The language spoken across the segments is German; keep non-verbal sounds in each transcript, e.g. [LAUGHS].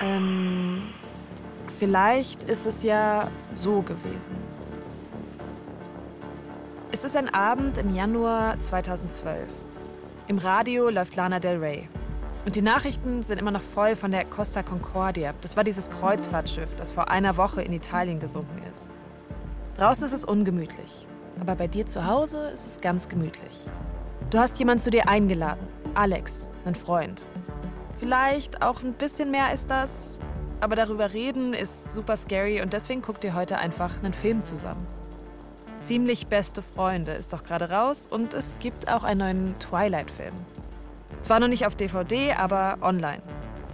Ähm, vielleicht ist es ja so gewesen. Es ist ein Abend im Januar 2012. Im Radio läuft Lana Del Rey. Und die Nachrichten sind immer noch voll von der Costa Concordia. Das war dieses Kreuzfahrtschiff, das vor einer Woche in Italien gesunken ist. Draußen ist es ungemütlich. Aber bei dir zu Hause ist es ganz gemütlich. Du hast jemanden zu dir eingeladen. Alex, ein Freund. Vielleicht auch ein bisschen mehr ist das. Aber darüber reden ist super scary und deswegen guckt ihr heute einfach einen Film zusammen. Ziemlich beste Freunde ist doch gerade raus und es gibt auch einen neuen Twilight-Film. Zwar noch nicht auf DVD, aber online.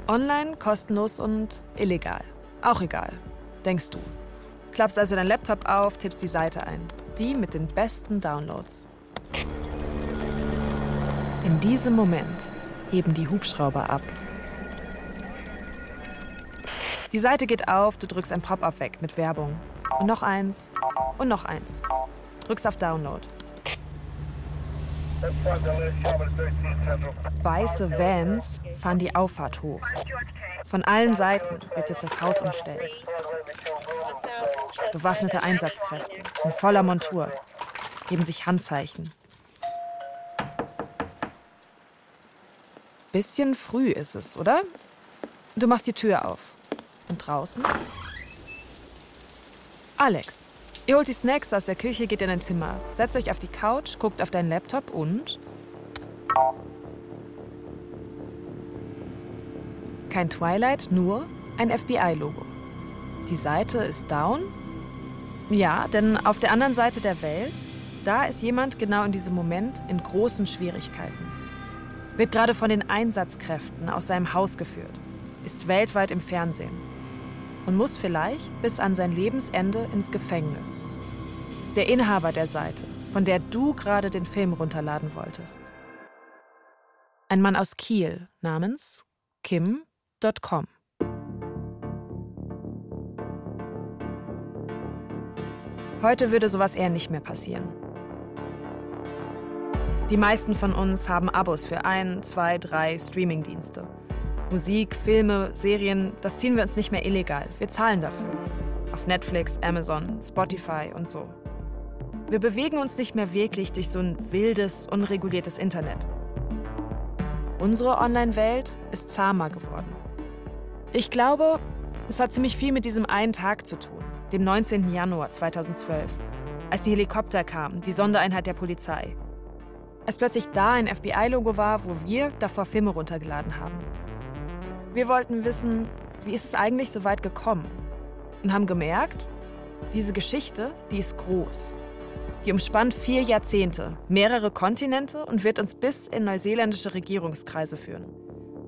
Online, kostenlos und illegal. Auch egal, denkst du. Klappst also deinen Laptop auf, tippst die Seite ein. Die mit den besten Downloads. In diesem Moment heben die Hubschrauber ab. Die Seite geht auf, du drückst ein Pop-up weg mit Werbung. Und noch eins und noch eins. Drückst auf Download. Weiße Vans fahren die Auffahrt hoch. Von allen Seiten wird jetzt das Haus umstellt. Bewaffnete Einsatzkräfte in voller Montur geben sich Handzeichen. Bisschen früh ist es, oder? Du machst die Tür auf. Und draußen? Alex. Ihr holt die Snacks aus der Küche, geht in ein Zimmer, setzt euch auf die Couch, guckt auf deinen Laptop und. Kein Twilight, nur ein FBI-Logo. Die Seite ist down? Ja, denn auf der anderen Seite der Welt, da ist jemand genau in diesem Moment in großen Schwierigkeiten. Wird gerade von den Einsatzkräften aus seinem Haus geführt, ist weltweit im Fernsehen und muss vielleicht bis an sein Lebensende ins Gefängnis. Der Inhaber der Seite, von der du gerade den Film runterladen wolltest. Ein Mann aus Kiel namens Kim.com. Heute würde sowas eher nicht mehr passieren. Die meisten von uns haben Abos für ein, zwei, drei Streamingdienste. Musik, Filme, Serien, das ziehen wir uns nicht mehr illegal. Wir zahlen dafür. Auf Netflix, Amazon, Spotify und so. Wir bewegen uns nicht mehr wirklich durch so ein wildes, unreguliertes Internet. Unsere Online-Welt ist zahmer geworden. Ich glaube, es hat ziemlich viel mit diesem einen Tag zu tun, dem 19. Januar 2012, als die Helikopter kamen, die Sondereinheit der Polizei. Als plötzlich da ein FBI-Logo war, wo wir davor Filme runtergeladen haben. Wir wollten wissen, wie ist es eigentlich so weit gekommen? Und haben gemerkt, diese Geschichte, die ist groß. Die umspannt vier Jahrzehnte, mehrere Kontinente und wird uns bis in neuseeländische Regierungskreise führen.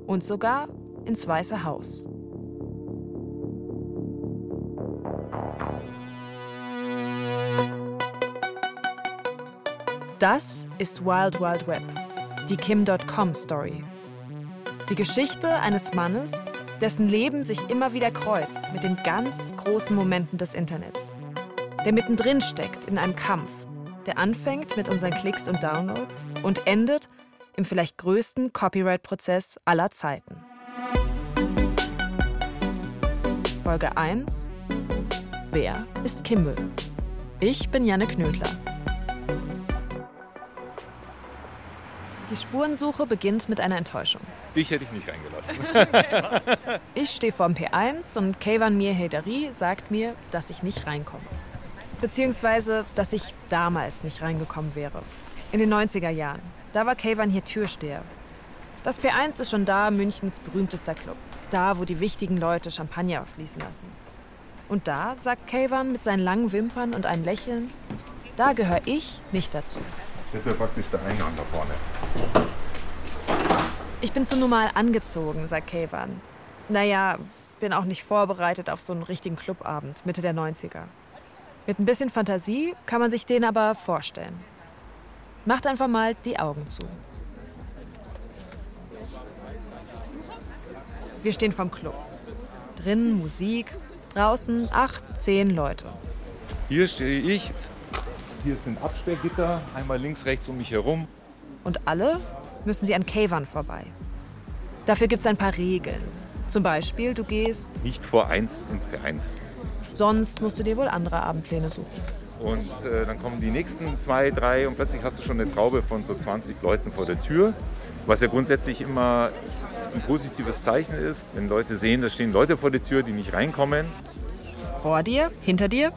Und sogar ins Weiße Haus. Das ist Wild Wild Web, die Kim.com Story. Die Geschichte eines Mannes, dessen Leben sich immer wieder kreuzt mit den ganz großen Momenten des Internets. Der mittendrin steckt in einem Kampf, der anfängt mit unseren Klicks und Downloads und endet im vielleicht größten Copyright-Prozess aller Zeiten. Folge 1 Wer ist Kimball? Ich bin Janne Knödler. Die Spurensuche beginnt mit einer Enttäuschung. Dich hätte ich nicht reingelassen. [LAUGHS] ich stehe vorm P1 und Kayvan Mir Heydari sagt mir, dass ich nicht reinkomme. Beziehungsweise, dass ich damals nicht reingekommen wäre. In den 90er Jahren. Da war Kayvan hier Türsteher. Das P1 ist schon da Münchens berühmtester Club. Da, wo die wichtigen Leute Champagner fließen lassen. Und da, sagt Kayvan mit seinen langen Wimpern und einem Lächeln, da gehöre ich nicht dazu. Das wäre praktisch der Eingang da vorne. Ich bin zu normal angezogen, sagt Kayvan. Naja, bin auch nicht vorbereitet auf so einen richtigen Clubabend, Mitte der 90er. Mit ein bisschen Fantasie kann man sich den aber vorstellen. Macht einfach mal die Augen zu. Wir stehen vom Club. Drinnen Musik, draußen acht, zehn Leute. Hier stehe ich hier sind Absperrgitter, einmal links, rechts um mich herum. Und alle müssen sie an Kayvan vorbei. Dafür gibt es ein paar Regeln. Zum Beispiel, du gehst nicht vor 1 ins P1. Sonst musst du dir wohl andere Abendpläne suchen. Und äh, dann kommen die nächsten zwei, drei und plötzlich hast du schon eine Traube von so 20 Leuten vor der Tür. Was ja grundsätzlich immer ein positives Zeichen ist, wenn Leute sehen, da stehen Leute vor der Tür, die nicht reinkommen. Vor dir, hinter dir,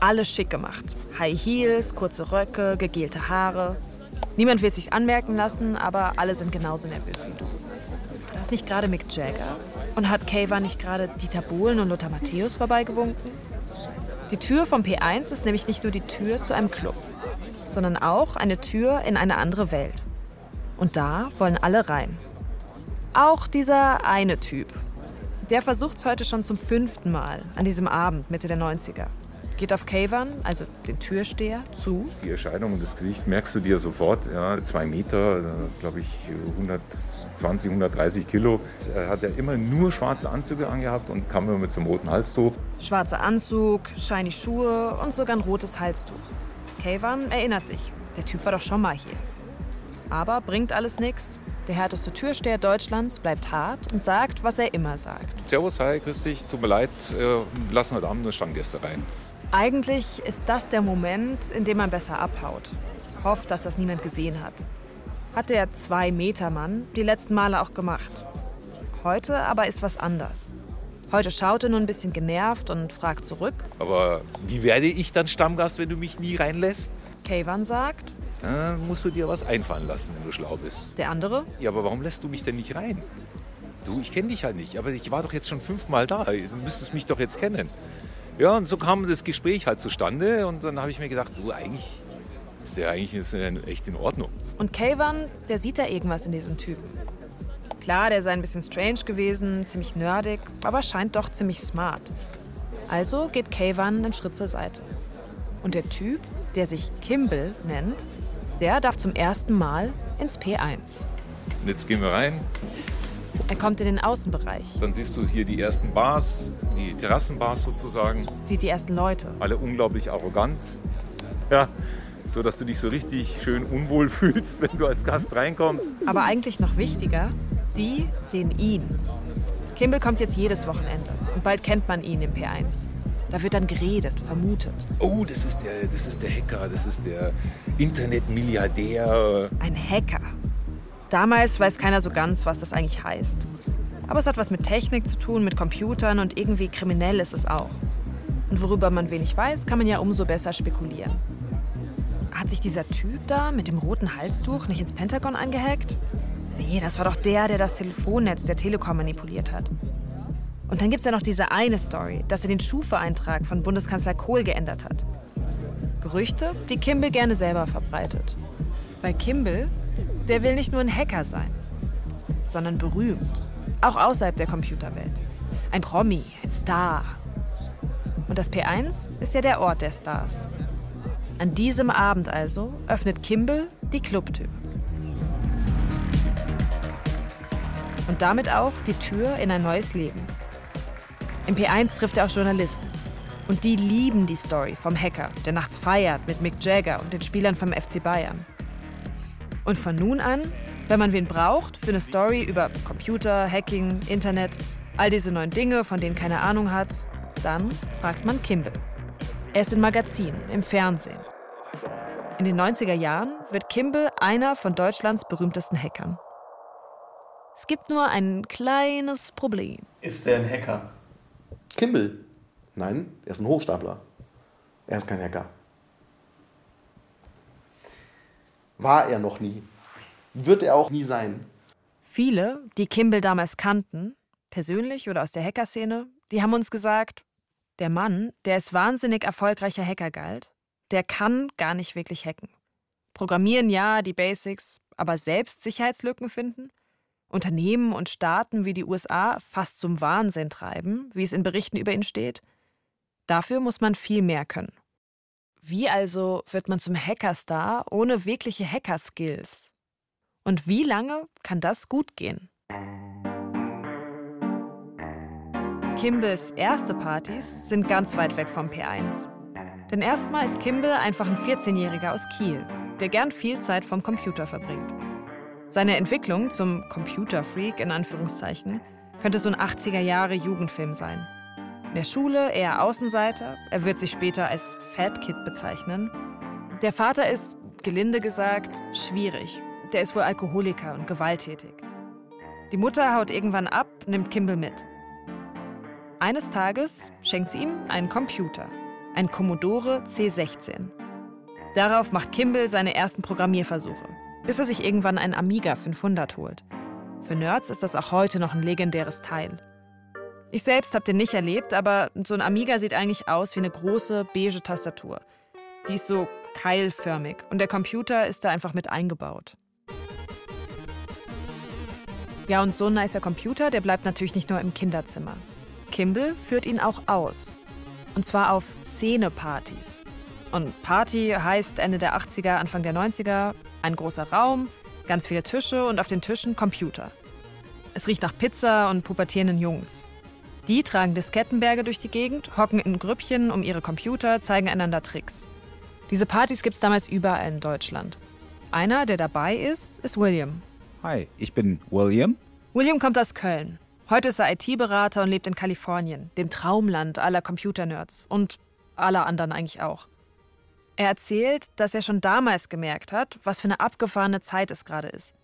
alles schick gemacht. High Heels, kurze Röcke, gegelte Haare. Niemand will sich anmerken lassen, aber alle sind genauso nervös wie du. War das nicht gerade Mick Jagger? Und hat Kayva nicht gerade Dieter Bohlen und Lothar Matthäus vorbeigewunken? Die Tür vom P1 ist nämlich nicht nur die Tür zu einem Club, sondern auch eine Tür in eine andere Welt. Und da wollen alle rein. Auch dieser eine Typ. Der versucht es heute schon zum fünften Mal an diesem Abend Mitte der 90er. Geht auf Kayvan, also den Türsteher, zu. Die Erscheinung und das Gesicht merkst du dir sofort. Ja, zwei Meter, glaube ich 120, 130 Kilo. Er hat ja immer nur schwarze Anzüge angehabt und kam immer mit so einem roten Halstuch. Schwarzer Anzug, shiny Schuhe und sogar ein rotes Halstuch. Kayvan erinnert sich, der Typ war doch schon mal hier. Aber bringt alles nichts. Der härteste Türsteher Deutschlands bleibt hart und sagt, was er immer sagt. Servus, hi, grüß dich, tut mir leid, äh, lassen heute Abend nur Stammgäste rein. Eigentlich ist das der Moment, in dem man besser abhaut. Hofft, dass das niemand gesehen hat. Hat der Zwei-Meter-Mann die letzten Male auch gemacht. Heute aber ist was anders. Heute schaut er nur ein bisschen genervt und fragt zurück. Aber wie werde ich dann Stammgast, wenn du mich nie reinlässt? Kayvan sagt, dann musst du dir was einfallen lassen, wenn du schlau bist. Der andere? Ja, aber warum lässt du mich denn nicht rein? Du, ich kenne dich halt nicht, aber ich war doch jetzt schon fünfmal da. Du müsstest mich doch jetzt kennen. Ja, und so kam das Gespräch halt zustande und dann habe ich mir gedacht, du, eigentlich ist der eigentlich ist der echt in Ordnung. Und Kayvan, der sieht da irgendwas in diesem Typen. Klar, der sei ein bisschen strange gewesen, ziemlich nerdig, aber scheint doch ziemlich smart. Also geht Kayvan einen Schritt zur Seite. Und der Typ, der sich Kimball nennt, der darf zum ersten Mal ins P1. Und jetzt gehen wir rein. Er kommt in den Außenbereich. Dann siehst du hier die ersten Bars, die Terrassenbars sozusagen. Sieht die ersten Leute. Alle unglaublich arrogant. Ja, so dass du dich so richtig schön unwohl [LAUGHS] fühlst, wenn du als Gast reinkommst. Aber eigentlich noch wichtiger, die sehen ihn. Kimball kommt jetzt jedes Wochenende und bald kennt man ihn im P1. Da wird dann geredet, vermutet. Oh, das ist der, das ist der Hacker, das ist der Internetmilliardär. Ein Hacker. Damals weiß keiner so ganz, was das eigentlich heißt. Aber es hat was mit Technik zu tun, mit Computern und irgendwie kriminell ist es auch. Und worüber man wenig weiß, kann man ja umso besser spekulieren. Hat sich dieser Typ da mit dem roten Halstuch nicht ins Pentagon eingehackt? Nee, das war doch der, der das Telefonnetz der Telekom manipuliert hat. Und dann gibt es ja noch diese eine Story, dass er den Schufa-Eintrag von Bundeskanzler Kohl geändert hat. Gerüchte, die Kimball gerne selber verbreitet. Weil Kimball, der will nicht nur ein Hacker sein, sondern berühmt. Auch außerhalb der Computerwelt. Ein Promi, ein Star. Und das P1 ist ja der Ort der Stars. An diesem Abend also öffnet Kimball die Clubtür. Und damit auch die Tür in ein neues Leben. Im P1 trifft er auch Journalisten. Und die lieben die Story vom Hacker, der nachts feiert mit Mick Jagger und den Spielern vom FC Bayern. Und von nun an, wenn man wen braucht für eine Story über Computer, Hacking, Internet, all diese neuen Dinge, von denen keine Ahnung hat, dann fragt man Kimball. Er ist in Magazinen, im Fernsehen. In den 90er Jahren wird Kimball einer von Deutschlands berühmtesten Hackern. Es gibt nur ein kleines Problem. Ist er ein Hacker? Kimball. Nein, er ist ein Hochstapler. Er ist kein Hacker. War er noch nie. Wird er auch nie sein. Viele, die Kimball damals kannten, persönlich oder aus der Hackerszene, die haben uns gesagt, der Mann, der als wahnsinnig erfolgreicher Hacker galt, der kann gar nicht wirklich hacken. Programmieren ja, die Basics, aber selbst Sicherheitslücken finden? Unternehmen und Staaten wie die USA fast zum Wahnsinn treiben, wie es in Berichten über ihn steht? Dafür muss man viel mehr können. Wie also wird man zum Hackerstar ohne wirkliche Hacker-Skills? Und wie lange kann das gut gehen? Kimballs erste Partys sind ganz weit weg vom P1. Denn erstmal ist Kimball einfach ein 14-Jähriger aus Kiel, der gern viel Zeit vom Computer verbringt. Seine Entwicklung zum Computerfreak in Anführungszeichen Könnte so ein 80er Jahre Jugendfilm sein. In der Schule eher Außenseiter, er wird sich später als Fat Kid bezeichnen. Der Vater ist, gelinde gesagt, schwierig. Der ist wohl Alkoholiker und gewalttätig. Die Mutter haut irgendwann ab, nimmt Kimball mit. Eines Tages schenkt sie ihm einen Computer, ein Commodore C16. Darauf macht Kimball seine ersten Programmierversuche, bis er sich irgendwann einen Amiga 500 holt. Für Nerds ist das auch heute noch ein legendäres Teil. Ich selbst habe den nicht erlebt, aber so ein Amiga sieht eigentlich aus wie eine große beige Tastatur. Die ist so keilförmig und der Computer ist da einfach mit eingebaut. Ja, und so ein nicer Computer, der bleibt natürlich nicht nur im Kinderzimmer. Kimball führt ihn auch aus. Und zwar auf Szenepartys. Und Party heißt Ende der 80er, Anfang der 90er ein großer Raum, ganz viele Tische und auf den Tischen Computer. Es riecht nach Pizza und pubertierenden Jungs. Die tragen Diskettenberge durch die Gegend, hocken in Grüppchen um ihre Computer, zeigen einander Tricks. Diese Partys gibt es damals überall in Deutschland. Einer, der dabei ist, ist William. Hi, ich bin William. William kommt aus Köln. Heute ist er IT-Berater und lebt in Kalifornien, dem Traumland aller Computernerds und aller anderen eigentlich auch. Er erzählt, dass er schon damals gemerkt hat, was für eine abgefahrene Zeit es gerade ist.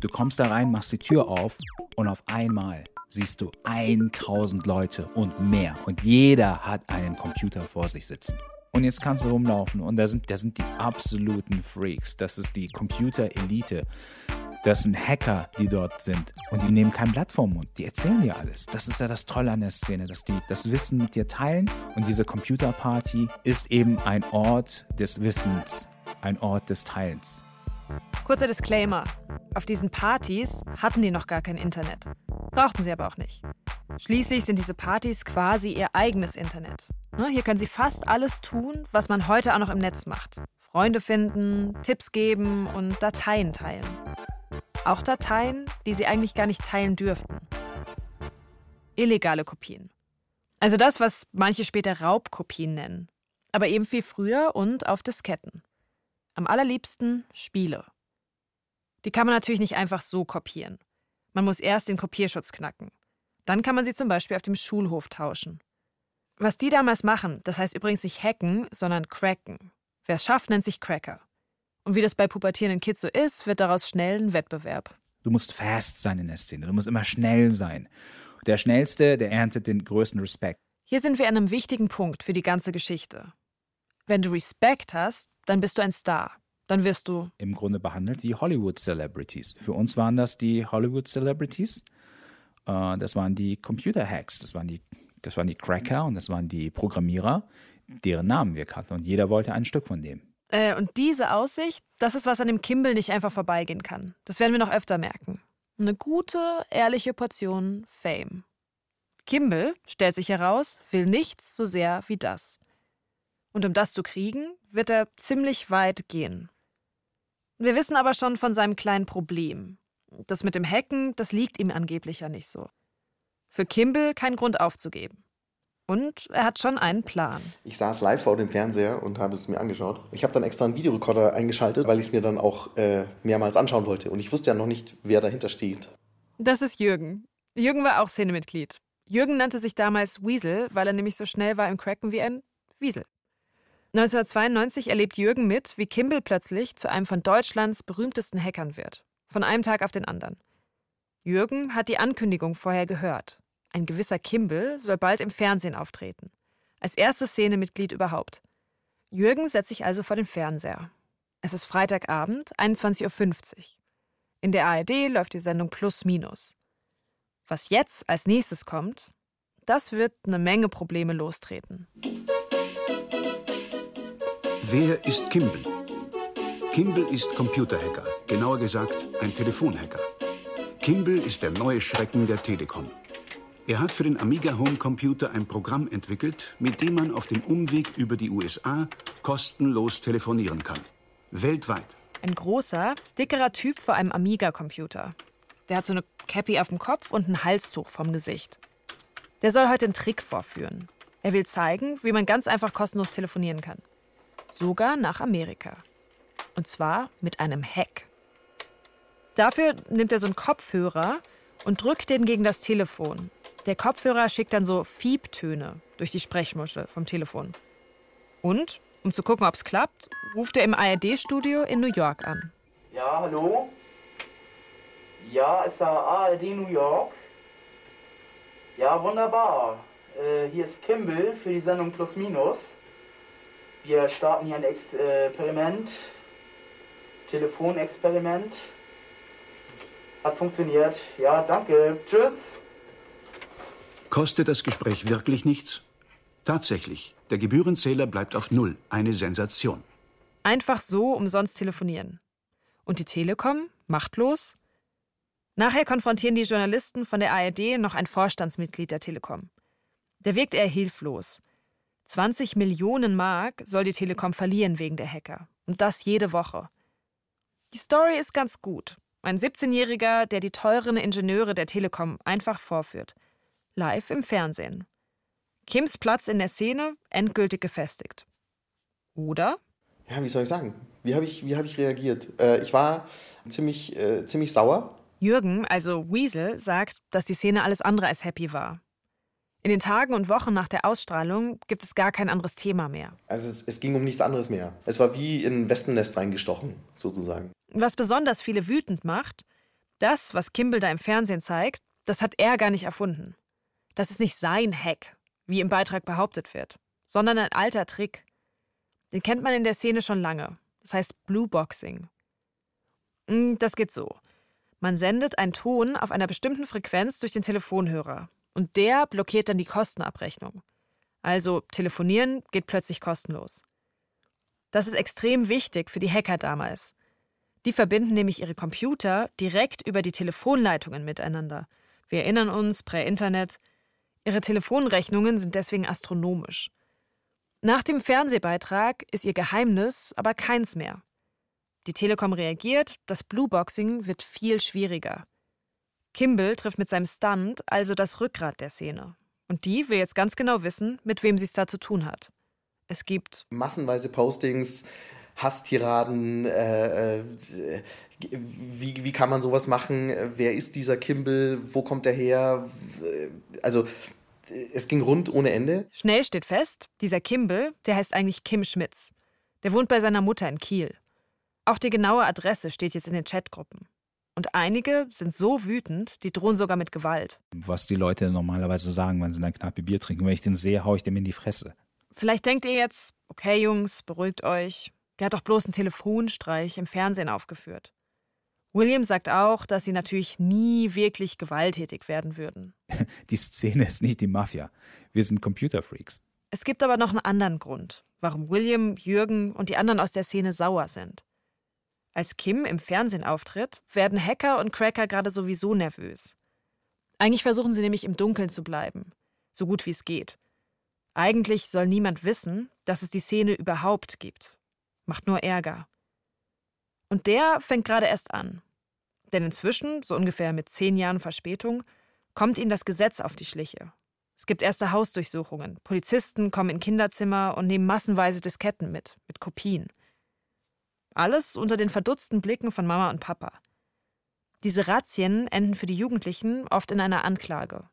Du kommst da rein, machst die Tür auf und auf einmal siehst du 1000 Leute und mehr. Und jeder hat einen Computer vor sich sitzen. Und jetzt kannst du rumlaufen und da sind, da sind die absoluten Freaks. Das ist die Computer-Elite. Das sind Hacker, die dort sind. Und die nehmen kein Blatt vom Mund. Die erzählen dir alles. Das ist ja das Tolle an der Szene, dass die das Wissen mit dir teilen. Und diese Computerparty ist eben ein Ort des Wissens, ein Ort des Teilens. Kurzer Disclaimer. Auf diesen Partys hatten die noch gar kein Internet. Brauchten sie aber auch nicht. Schließlich sind diese Partys quasi ihr eigenes Internet. Ne, hier können sie fast alles tun, was man heute auch noch im Netz macht. Freunde finden, Tipps geben und Dateien teilen. Auch Dateien, die sie eigentlich gar nicht teilen dürften. Illegale Kopien. Also das, was manche später Raubkopien nennen. Aber eben viel früher und auf Disketten. Am allerliebsten Spiele. Die kann man natürlich nicht einfach so kopieren. Man muss erst den Kopierschutz knacken. Dann kann man sie zum Beispiel auf dem Schulhof tauschen. Was die damals machen, das heißt übrigens nicht hacken, sondern cracken. Wer es schafft, nennt sich Cracker. Und wie das bei pubertierenden Kids so ist, wird daraus schnell ein Wettbewerb. Du musst fast sein in der Szene, du musst immer schnell sein. Der Schnellste, der erntet den größten Respekt. Hier sind wir an einem wichtigen Punkt für die ganze Geschichte. Wenn du Respekt hast, dann bist du ein Star. Dann wirst du im Grunde behandelt wie Hollywood-Celebrities. Für uns waren das die Hollywood-Celebrities. Äh, das waren die Computer-Hacks, das waren die, das waren die Cracker und das waren die Programmierer, deren Namen wir kannten. Und jeder wollte ein Stück von dem. Äh, und diese Aussicht, das ist, was an dem Kimball nicht einfach vorbeigehen kann. Das werden wir noch öfter merken. Eine gute, ehrliche Portion Fame. Kimball, stellt sich heraus, will nichts so sehr wie das. Und um das zu kriegen, wird er ziemlich weit gehen. Wir wissen aber schon von seinem kleinen Problem. Das mit dem Hacken, das liegt ihm angeblich ja nicht so. Für Kimball kein Grund aufzugeben. Und er hat schon einen Plan. Ich saß live vor dem Fernseher und habe es mir angeschaut. Ich habe dann extra einen Videorekorder eingeschaltet, weil ich es mir dann auch äh, mehrmals anschauen wollte. Und ich wusste ja noch nicht, wer dahinter steht. Das ist Jürgen. Jürgen war auch Szenemitglied. Jürgen nannte sich damals Weasel, weil er nämlich so schnell war im Cracken wie ein Wiesel. 1992 erlebt Jürgen mit, wie Kimball plötzlich zu einem von Deutschlands berühmtesten Hackern wird. Von einem Tag auf den anderen. Jürgen hat die Ankündigung vorher gehört. Ein gewisser Kimball soll bald im Fernsehen auftreten. Als erstes Szenemitglied überhaupt. Jürgen setzt sich also vor den Fernseher. Es ist Freitagabend, 21.50 Uhr. In der ARD läuft die Sendung Plus Minus. Was jetzt als nächstes kommt, das wird eine Menge Probleme lostreten. Wer ist Kimball? Kimball ist Computerhacker, genauer gesagt ein Telefonhacker. Kimball ist der neue Schrecken der Telekom. Er hat für den Amiga Home Computer ein Programm entwickelt, mit dem man auf dem Umweg über die USA kostenlos telefonieren kann. Weltweit. Ein großer, dickerer Typ vor einem Amiga-Computer. Der hat so eine Cappy auf dem Kopf und ein Halstuch vom Gesicht. Der soll heute einen Trick vorführen. Er will zeigen, wie man ganz einfach kostenlos telefonieren kann. Sogar nach Amerika. Und zwar mit einem Hack. Dafür nimmt er so einen Kopfhörer und drückt den gegen das Telefon. Der Kopfhörer schickt dann so Fiebtöne durch die Sprechmuschel vom Telefon. Und, um zu gucken, ob es klappt, ruft er im ARD-Studio in New York an. Ja, hallo? Ja, ist da ARD New York? Ja, wunderbar. Äh, hier ist Kimball für die Sendung Plus Minus. Wir starten hier ein Experiment. Telefonexperiment. Hat funktioniert. Ja, danke. Tschüss. Kostet das Gespräch wirklich nichts? Tatsächlich, der Gebührenzähler bleibt auf Null. Eine Sensation. Einfach so umsonst telefonieren. Und die Telekom, machtlos? Nachher konfrontieren die Journalisten von der ARD noch ein Vorstandsmitglied der Telekom. Der wirkt eher hilflos. 20 Millionen Mark soll die Telekom verlieren wegen der Hacker. Und das jede Woche. Die Story ist ganz gut. Ein 17-Jähriger, der die teuren Ingenieure der Telekom einfach vorführt. Live im Fernsehen. Kims Platz in der Szene endgültig gefestigt. Oder? Ja, wie soll ich sagen? Wie habe ich, hab ich reagiert? Äh, ich war ziemlich, äh, ziemlich sauer. Jürgen, also Weasel, sagt, dass die Szene alles andere als happy war. In den Tagen und Wochen nach der Ausstrahlung gibt es gar kein anderes Thema mehr. Also es, es ging um nichts anderes mehr. Es war wie in ein Wespennest reingestochen, sozusagen. Was besonders viele wütend macht, das, was Kimball da im Fernsehen zeigt, das hat er gar nicht erfunden. Das ist nicht sein Hack, wie im Beitrag behauptet wird, sondern ein alter Trick. Den kennt man in der Szene schon lange. Das heißt Blue Boxing. Hm, das geht so. Man sendet einen Ton auf einer bestimmten Frequenz durch den Telefonhörer und der blockiert dann die Kostenabrechnung. Also telefonieren geht plötzlich kostenlos. Das ist extrem wichtig für die Hacker damals. Die verbinden nämlich ihre Computer direkt über die Telefonleitungen miteinander. Wir erinnern uns, prä-Internet. Ihre Telefonrechnungen sind deswegen astronomisch. Nach dem Fernsehbeitrag ist ihr Geheimnis aber keins mehr. Die Telekom reagiert, das Blueboxing wird viel schwieriger. Kimball trifft mit seinem Stunt also das Rückgrat der Szene. Und die will jetzt ganz genau wissen, mit wem sie es da zu tun hat. Es gibt massenweise Postings, Hasstiraden, äh, äh, wie, wie kann man sowas machen? Wer ist dieser Kimball? Wo kommt er her? Also es ging rund ohne Ende. Schnell steht fest, dieser Kimball, der heißt eigentlich Kim Schmitz. Der wohnt bei seiner Mutter in Kiel. Auch die genaue Adresse steht jetzt in den Chatgruppen. Und einige sind so wütend, die drohen sogar mit Gewalt. Was die Leute normalerweise sagen, wenn sie eine Kneipe Bier trinken. Wenn ich den sehe, haue ich dem in die Fresse. Vielleicht denkt ihr jetzt, okay Jungs, beruhigt euch. Der hat doch bloß einen Telefonstreich im Fernsehen aufgeführt. William sagt auch, dass sie natürlich nie wirklich gewalttätig werden würden. [LAUGHS] Die Szene ist nicht die Mafia. Wir sind Computerfreaks. Es gibt aber noch einen anderen Grund, warum William, Jürgen und die anderen aus der Szene sauer sind. Als Kim im Fernsehen auftritt, werden Hacker und Cracker gerade sowieso nervös. Eigentlich versuchen sie nämlich im Dunkeln zu bleiben, so gut wie es geht. Eigentlich soll niemand wissen, dass es die Szene überhaupt gibt. Macht nur Ärger. Und der fängt gerade erst an. Denn inzwischen, so ungefähr mit zehn Jahren Verspätung, kommt ihnen das Gesetz auf die Schliche. Es gibt erste Hausdurchsuchungen. Polizisten kommen in Kinderzimmer und nehmen massenweise Disketten mit, mit Kopien. Alles unter den verdutzten Blicken von Mama und Papa. Diese Razzien enden für die Jugendlichen oft in einer Anklage.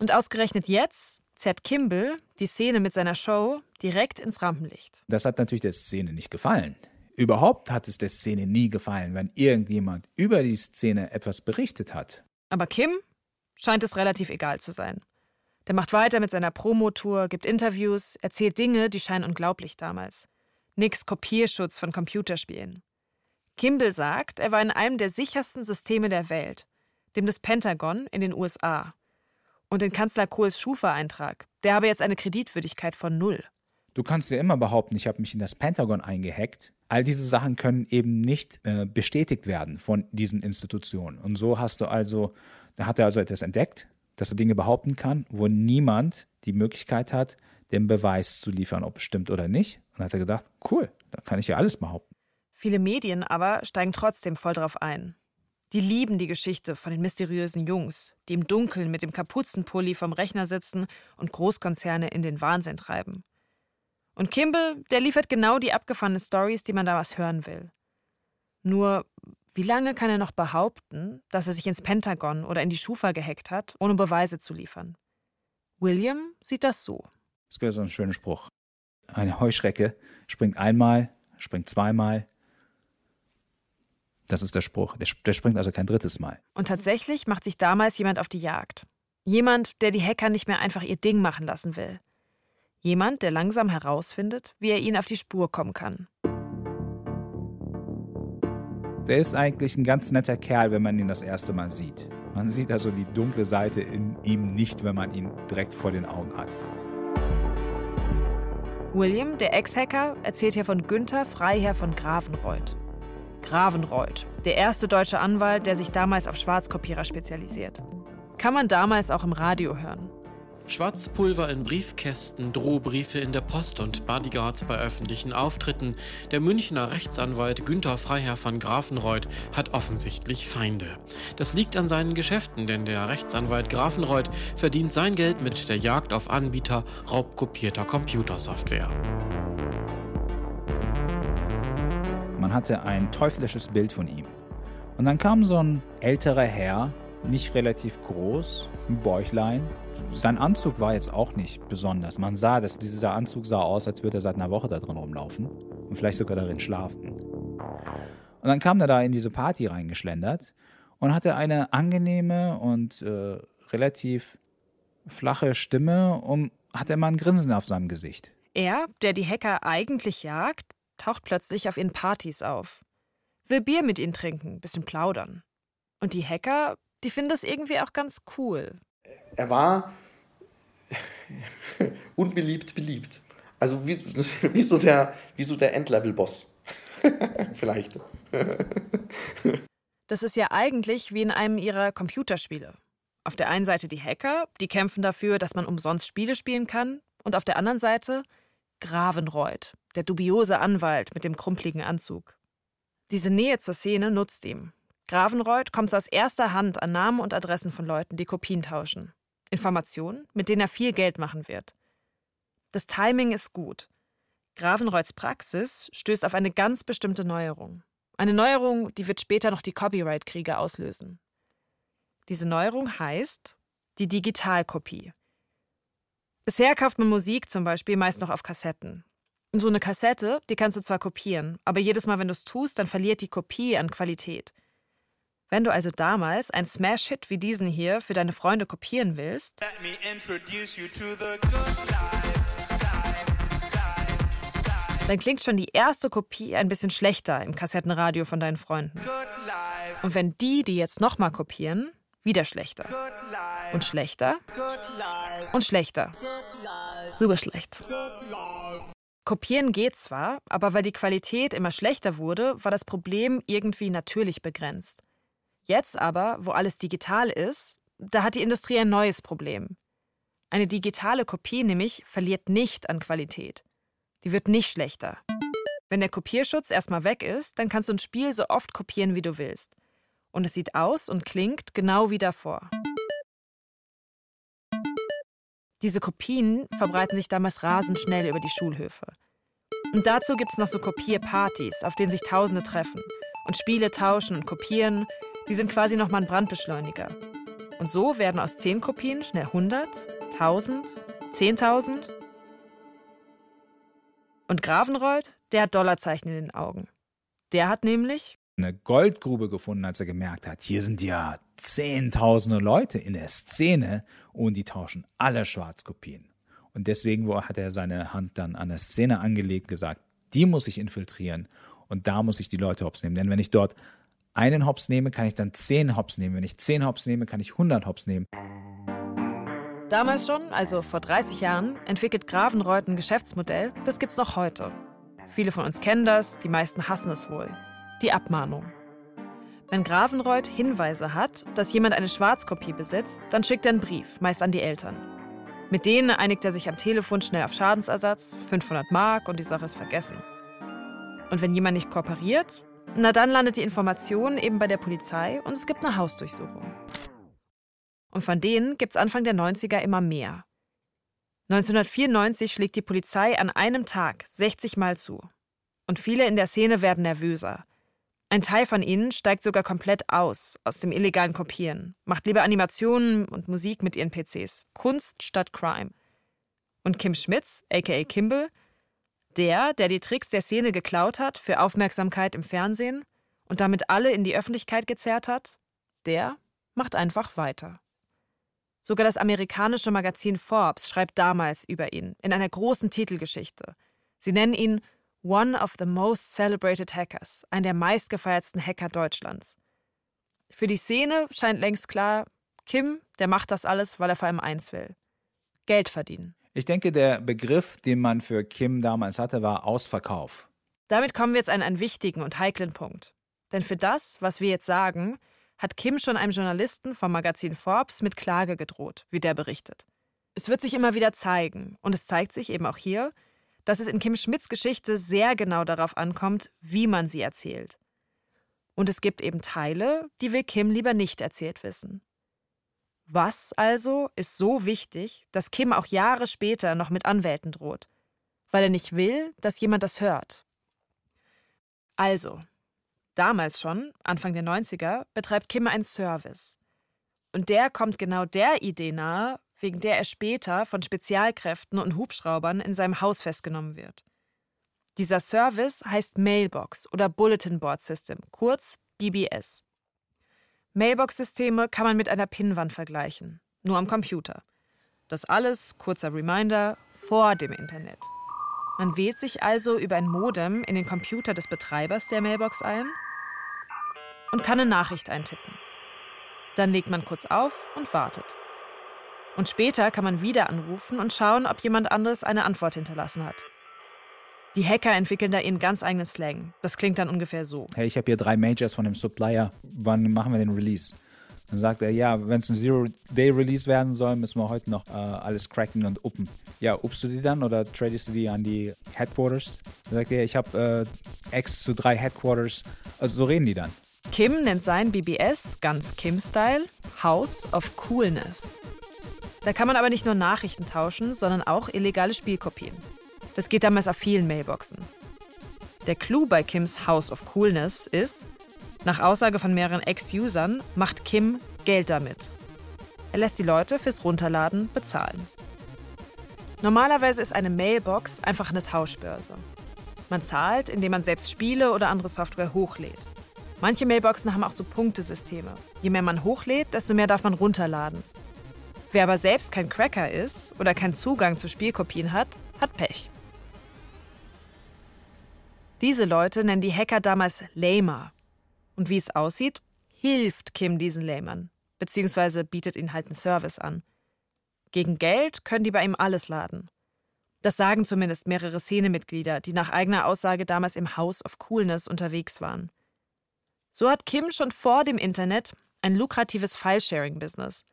Und ausgerechnet jetzt zerrt Kimball die Szene mit seiner Show direkt ins Rampenlicht. Das hat natürlich der Szene nicht gefallen. Überhaupt hat es der Szene nie gefallen, wenn irgendjemand über die Szene etwas berichtet hat. Aber Kim scheint es relativ egal zu sein. Der macht weiter mit seiner Promotour, gibt Interviews, erzählt Dinge, die scheinen unglaublich damals. Nix Kopierschutz von Computerspielen. Kimball sagt, er war in einem der sichersten Systeme der Welt, dem des Pentagon in den USA. Und in Kanzler Kohls Schufa-Eintrag, der habe jetzt eine Kreditwürdigkeit von null. Du kannst ja immer behaupten, ich habe mich in das Pentagon eingehackt. All diese Sachen können eben nicht äh, bestätigt werden von diesen Institutionen. Und so hast du also, da hat er also etwas entdeckt, dass er Dinge behaupten kann, wo niemand die Möglichkeit hat, den Beweis zu liefern, ob es stimmt oder nicht. Und dann hat er gedacht, cool, da kann ich ja alles behaupten. Viele Medien aber steigen trotzdem voll drauf ein. Die lieben die Geschichte von den mysteriösen Jungs, die im Dunkeln mit dem Kapuzenpulli vom Rechner sitzen und Großkonzerne in den Wahnsinn treiben. Und Kimball, der liefert genau die abgefahrenen Stories, die man da was hören will. Nur, wie lange kann er noch behaupten, dass er sich ins Pentagon oder in die Schufa gehackt hat, ohne Beweise zu liefern? William sieht das so. Es gibt so einen schönen Spruch. Eine Heuschrecke springt einmal, springt zweimal. Das ist der Spruch. Der, der springt also kein drittes Mal. Und tatsächlich macht sich damals jemand auf die Jagd. Jemand, der die Hacker nicht mehr einfach ihr Ding machen lassen will. Jemand, der langsam herausfindet, wie er ihnen auf die Spur kommen kann. Der ist eigentlich ein ganz netter Kerl, wenn man ihn das erste Mal sieht. Man sieht also die dunkle Seite in ihm nicht, wenn man ihn direkt vor den Augen hat. William, der Ex-Hacker, erzählt hier von Günther Freiherr von Gravenreuth. Gravenreuth, der erste deutsche Anwalt, der sich damals auf Schwarzkopierer spezialisiert. Kann man damals auch im Radio hören. Schwarzpulver in Briefkästen, Drohbriefe in der Post und Bodyguards bei öffentlichen Auftritten. Der Münchner Rechtsanwalt Günther Freiherr von Grafenreuth hat offensichtlich Feinde. Das liegt an seinen Geschäften, denn der Rechtsanwalt Grafenreuth verdient sein Geld mit der Jagd auf Anbieter raubkopierter Computersoftware. Man hatte ein teuflisches Bild von ihm. Und dann kam so ein älterer Herr, nicht relativ groß, ein Bäuchlein, sein Anzug war jetzt auch nicht besonders. Man sah, dass dieser Anzug sah aus, als würde er seit einer Woche da drin rumlaufen und vielleicht sogar darin schlafen. Und dann kam er da in diese Party reingeschlendert und hatte eine angenehme und äh, relativ flache Stimme und hatte immer ein Grinsen auf seinem Gesicht. Er, der die Hacker eigentlich jagt, taucht plötzlich auf ihren Partys auf. Will Bier mit ihnen trinken, bisschen plaudern. Und die Hacker, die finden das irgendwie auch ganz cool. Er war [LAUGHS] unbeliebt beliebt. Also wie, [LAUGHS] wie so der, wie so der Endlevel-Boss. [LAUGHS] Vielleicht. das ist ja eigentlich wie in einem ihrer Computerspiele. Auf der einen Seite die Hacker, die kämpfen dafür, dass man umsonst Spiele spielen kann, und auf der anderen Seite Gravenreuth, der dubiose Anwalt mit dem krumpligen Anzug. Diese Nähe zur Szene nutzt ihm. Gravenreuth kommt aus erster Hand an Namen und Adressen von Leuten, die Kopien tauschen. Informationen, mit denen er viel Geld machen wird. Das Timing ist gut. Gravenreuths Praxis stößt auf eine ganz bestimmte Neuerung. Eine Neuerung, die wird später noch die Copyright-Kriege auslösen. Diese Neuerung heißt die Digitalkopie. Bisher kauft man Musik zum Beispiel meist noch auf Kassetten. So eine Kassette, die kannst du zwar kopieren, aber jedes Mal, wenn du es tust, dann verliert die Kopie an Qualität. Wenn du also damals einen Smash-Hit wie diesen hier für deine Freunde kopieren willst, dann klingt schon die erste Kopie ein bisschen schlechter im Kassettenradio von deinen Freunden. Und wenn die die jetzt nochmal kopieren, wieder schlechter. Und schlechter. Und schlechter. Super schlecht. Kopieren geht zwar, aber weil die Qualität immer schlechter wurde, war das Problem irgendwie natürlich begrenzt. Jetzt aber, wo alles digital ist, da hat die Industrie ein neues Problem. Eine digitale Kopie nämlich verliert nicht an Qualität. Die wird nicht schlechter. Wenn der Kopierschutz erstmal weg ist, dann kannst du ein Spiel so oft kopieren, wie du willst. Und es sieht aus und klingt genau wie davor. Diese Kopien verbreiten sich damals rasend schnell über die Schulhöfe. Und dazu gibt es noch so Kopierpartys, auf denen sich Tausende treffen und Spiele tauschen und kopieren die sind quasi nochmal ein Brandbeschleuniger. Und so werden aus 10 Kopien schnell 100, 1000, 10.000. Und Gravenreuth, der hat Dollarzeichen in den Augen. Der hat nämlich eine Goldgrube gefunden, als er gemerkt hat, hier sind ja zehntausende Leute in der Szene und die tauschen alle Schwarzkopien. Und deswegen hat er seine Hand dann an der Szene angelegt, gesagt, die muss ich infiltrieren und da muss ich die Leute hops nehmen. Denn wenn ich dort einen Hops nehme, kann ich dann zehn Hops nehmen. Wenn ich zehn Hops nehme, kann ich 100 Hops nehmen. Damals schon, also vor 30 Jahren, entwickelt Gravenreuth ein Geschäftsmodell, das gibt's noch heute. Viele von uns kennen das, die meisten hassen es wohl. Die Abmahnung. Wenn Gravenreuth Hinweise hat, dass jemand eine Schwarzkopie besitzt, dann schickt er einen Brief, meist an die Eltern. Mit denen einigt er sich am Telefon schnell auf Schadensersatz, 500 Mark und die Sache ist vergessen. Und wenn jemand nicht kooperiert, na dann landet die Information eben bei der Polizei und es gibt eine Hausdurchsuchung. Und von denen gibt es Anfang der 90er immer mehr. 1994 schlägt die Polizei an einem Tag 60 Mal zu. Und viele in der Szene werden nervöser. Ein Teil von ihnen steigt sogar komplett aus, aus dem illegalen Kopieren, macht lieber Animationen und Musik mit ihren PCs. Kunst statt Crime. Und Kim Schmitz, aka Kimball, der, der die Tricks der Szene geklaut hat für Aufmerksamkeit im Fernsehen und damit alle in die Öffentlichkeit gezerrt hat, der macht einfach weiter. Sogar das amerikanische Magazin Forbes schreibt damals über ihn in einer großen Titelgeschichte. Sie nennen ihn One of the most celebrated hackers, ein der meistgefeiertsten Hacker Deutschlands. Für die Szene scheint längst klar, Kim, der macht das alles, weil er vor allem eins will: Geld verdienen. Ich denke, der Begriff, den man für Kim damals hatte, war Ausverkauf. Damit kommen wir jetzt an einen wichtigen und heiklen Punkt. Denn für das, was wir jetzt sagen, hat Kim schon einem Journalisten vom Magazin Forbes mit Klage gedroht, wie der berichtet. Es wird sich immer wieder zeigen, und es zeigt sich eben auch hier, dass es in Kim Schmidts Geschichte sehr genau darauf ankommt, wie man sie erzählt. Und es gibt eben Teile, die will Kim lieber nicht erzählt wissen. Was also ist so wichtig, dass Kim auch Jahre später noch mit Anwälten droht? Weil er nicht will, dass jemand das hört. Also, damals schon, Anfang der 90er, betreibt Kim einen Service. Und der kommt genau der Idee nahe, wegen der er später von Spezialkräften und Hubschraubern in seinem Haus festgenommen wird. Dieser Service heißt Mailbox oder Bulletin Board System, kurz BBS. Mailbox-Systeme kann man mit einer Pinnwand vergleichen, nur am Computer. Das alles, kurzer Reminder, vor dem Internet. Man wählt sich also über ein Modem in den Computer des Betreibers der Mailbox ein und kann eine Nachricht eintippen. Dann legt man kurz auf und wartet. Und später kann man wieder anrufen und schauen, ob jemand anderes eine Antwort hinterlassen hat. Die Hacker entwickeln da ihren ganz eigenen Slang. Das klingt dann ungefähr so. Hey, ich habe hier drei Majors von dem Supplier. Wann machen wir den Release? Dann sagt er, ja, wenn es ein Zero-Day-Release werden soll, müssen wir heute noch äh, alles cracken und uppen. Ja, uppst du die dann oder tradest du die an die Headquarters? Dann sagt er, ich habe äh, X zu drei Headquarters. Also so reden die dann. Kim nennt sein BBS, ganz Kim-Style, House of Coolness. Da kann man aber nicht nur Nachrichten tauschen, sondern auch illegale Spielkopien. Das geht damals auf vielen Mailboxen. Der Clou bei Kims House of Coolness ist, nach Aussage von mehreren Ex-Usern macht Kim Geld damit. Er lässt die Leute fürs Runterladen bezahlen. Normalerweise ist eine Mailbox einfach eine Tauschbörse. Man zahlt, indem man selbst Spiele oder andere Software hochlädt. Manche Mailboxen haben auch so Punktesysteme. Je mehr man hochlädt, desto mehr darf man runterladen. Wer aber selbst kein Cracker ist oder keinen Zugang zu Spielkopien hat, hat Pech. Diese Leute nennen die Hacker damals Lamer. Und wie es aussieht, hilft Kim diesen Lamern, beziehungsweise bietet ihnen halt einen Service an. Gegen Geld können die bei ihm alles laden. Das sagen zumindest mehrere Szenemitglieder, die nach eigener Aussage damals im House of Coolness unterwegs waren. So hat Kim schon vor dem Internet ein lukratives File-Sharing-Business.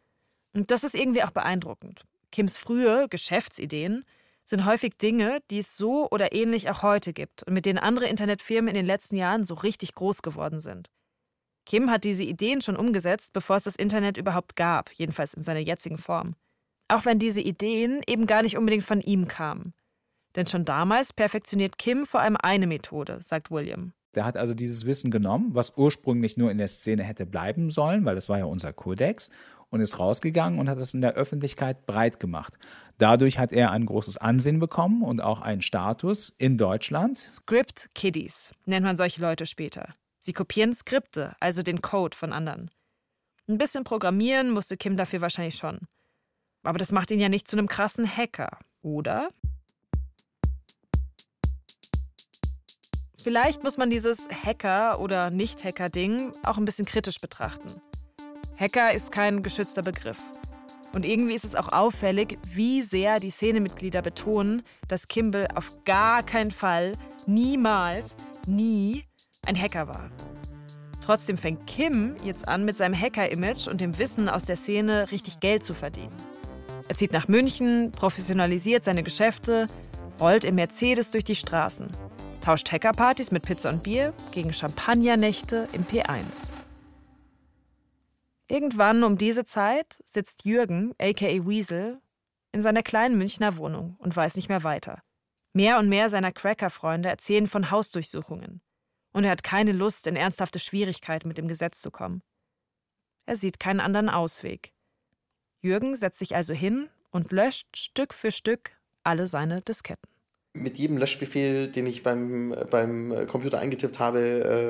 Und das ist irgendwie auch beeindruckend. Kims frühe Geschäftsideen sind häufig Dinge, die es so oder ähnlich auch heute gibt und mit denen andere Internetfirmen in den letzten Jahren so richtig groß geworden sind. Kim hat diese Ideen schon umgesetzt, bevor es das Internet überhaupt gab, jedenfalls in seiner jetzigen Form. Auch wenn diese Ideen eben gar nicht unbedingt von ihm kamen. Denn schon damals perfektioniert Kim vor allem eine Methode, sagt William. Der hat also dieses Wissen genommen, was ursprünglich nur in der Szene hätte bleiben sollen, weil das war ja unser Kodex, und ist rausgegangen und hat es in der Öffentlichkeit breit gemacht. Dadurch hat er ein großes Ansehen bekommen und auch einen Status in Deutschland. Script Kiddies nennt man solche Leute später. Sie kopieren Skripte, also den Code von anderen. Ein bisschen programmieren musste Kim dafür wahrscheinlich schon. Aber das macht ihn ja nicht zu einem krassen Hacker, oder? Vielleicht muss man dieses Hacker- oder Nicht-Hacker-Ding auch ein bisschen kritisch betrachten. Hacker ist kein geschützter Begriff. Und irgendwie ist es auch auffällig, wie sehr die Szenemitglieder betonen, dass Kimball auf gar keinen Fall, niemals, nie ein Hacker war. Trotzdem fängt Kim jetzt an, mit seinem Hacker-Image und dem Wissen aus der Szene richtig Geld zu verdienen. Er zieht nach München, professionalisiert seine Geschäfte, rollt im Mercedes durch die Straßen, tauscht Hackerpartys mit Pizza und Bier gegen Champagnernächte im P1. Irgendwann um diese Zeit sitzt Jürgen, aka Weasel, in seiner kleinen Münchner Wohnung und weiß nicht mehr weiter. Mehr und mehr seiner Cracker-Freunde erzählen von Hausdurchsuchungen. Und er hat keine Lust, in ernsthafte Schwierigkeiten mit dem Gesetz zu kommen. Er sieht keinen anderen Ausweg. Jürgen setzt sich also hin und löscht Stück für Stück alle seine Disketten. Mit jedem Löschbefehl, den ich beim, beim Computer eingetippt habe,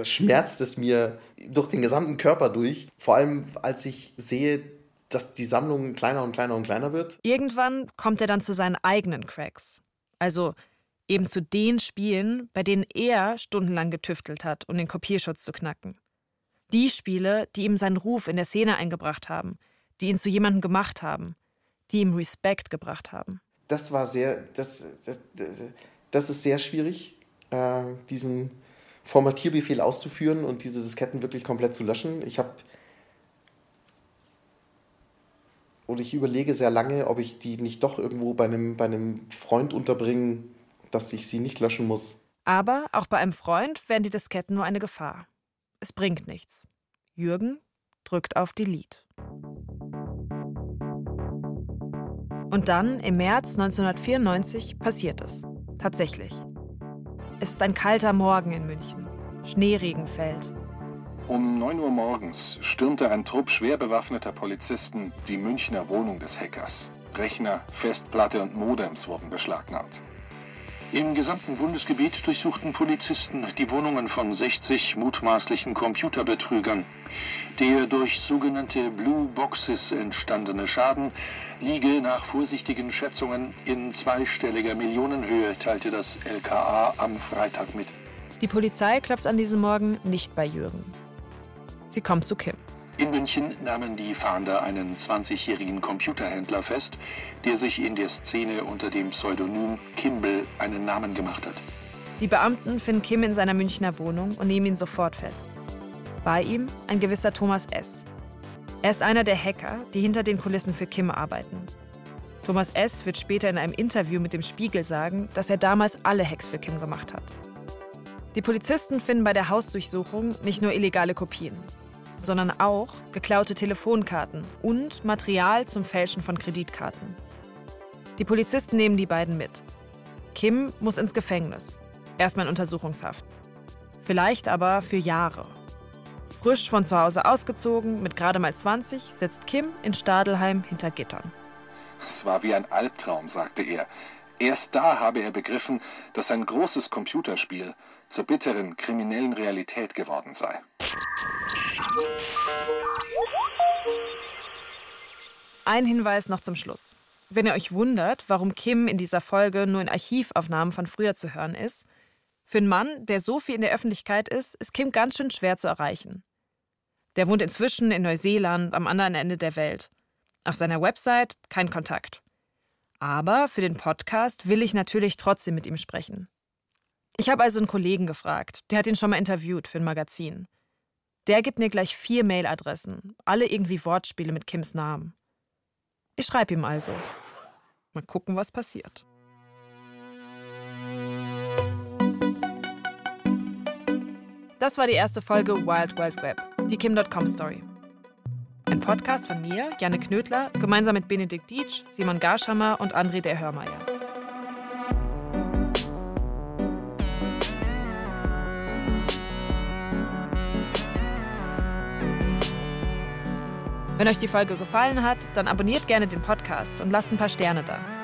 äh, schmerzt es mir durch den gesamten Körper durch. Vor allem, als ich sehe, dass die Sammlung kleiner und kleiner und kleiner wird. Irgendwann kommt er dann zu seinen eigenen Cracks. Also eben zu den Spielen, bei denen er stundenlang getüftelt hat, um den Kopierschutz zu knacken. Die Spiele, die ihm seinen Ruf in der Szene eingebracht haben, die ihn zu jemandem gemacht haben, die ihm Respekt gebracht haben. Das war sehr, das, das, das ist sehr schwierig, äh, diesen Formatierbefehl auszuführen und diese Disketten wirklich komplett zu löschen. Ich habe oder ich überlege sehr lange, ob ich die nicht doch irgendwo bei einem, bei einem Freund unterbringe, dass ich sie nicht löschen muss. Aber auch bei einem Freund wären die Disketten nur eine Gefahr. Es bringt nichts. Jürgen drückt auf Delete. Und dann, im März 1994, passiert es. Tatsächlich. Es ist ein kalter Morgen in München. Schneeregen fällt. Um 9 Uhr morgens stürmte ein Trupp schwer bewaffneter Polizisten die Münchner Wohnung des Hackers. Rechner, Festplatte und Modems wurden beschlagnahmt. Im gesamten Bundesgebiet durchsuchten Polizisten die Wohnungen von 60 mutmaßlichen Computerbetrügern. Der durch sogenannte Blue Boxes entstandene Schaden liege nach vorsichtigen Schätzungen in zweistelliger Millionenhöhe, teilte das LKA am Freitag mit. Die Polizei klopft an diesem Morgen nicht bei Jürgen. Sie kommt zu Kim. In München nahmen die Fahnder einen 20-jährigen Computerhändler fest, der sich in der Szene unter dem Pseudonym Kimball einen Namen gemacht hat. Die Beamten finden Kim in seiner Münchner Wohnung und nehmen ihn sofort fest. Bei ihm ein gewisser Thomas S. Er ist einer der Hacker, die hinter den Kulissen für Kim arbeiten. Thomas S. wird später in einem Interview mit dem Spiegel sagen, dass er damals alle Hacks für Kim gemacht hat. Die Polizisten finden bei der Hausdurchsuchung nicht nur illegale Kopien sondern auch geklaute Telefonkarten und Material zum Fälschen von Kreditkarten. Die Polizisten nehmen die beiden mit. Kim muss ins Gefängnis, erstmal in Untersuchungshaft. Vielleicht aber für Jahre. Frisch von zu Hause ausgezogen, mit gerade mal 20, sitzt Kim in Stadelheim hinter Gittern. Es war wie ein Albtraum, sagte er. Erst da habe er begriffen, dass ein großes Computerspiel zur bitteren kriminellen Realität geworden sei. Ein Hinweis noch zum Schluss. Wenn ihr euch wundert, warum Kim in dieser Folge nur in Archivaufnahmen von früher zu hören ist, für einen Mann, der so viel in der Öffentlichkeit ist, ist Kim ganz schön schwer zu erreichen. Der wohnt inzwischen in Neuseeland am anderen Ende der Welt. Auf seiner Website kein Kontakt. Aber für den Podcast will ich natürlich trotzdem mit ihm sprechen. Ich habe also einen Kollegen gefragt, der hat ihn schon mal interviewt für ein Magazin. Der gibt mir gleich vier Mailadressen, alle irgendwie Wortspiele mit Kims Namen. Ich schreibe ihm also. Mal gucken, was passiert. Das war die erste Folge Wild Wild Web, die Kim.com Story. Ein Podcast von mir, Janne Knödler, gemeinsam mit Benedikt Dietsch, Simon Garschammer und André der Hörmeier. Wenn euch die Folge gefallen hat, dann abonniert gerne den Podcast und lasst ein paar Sterne da.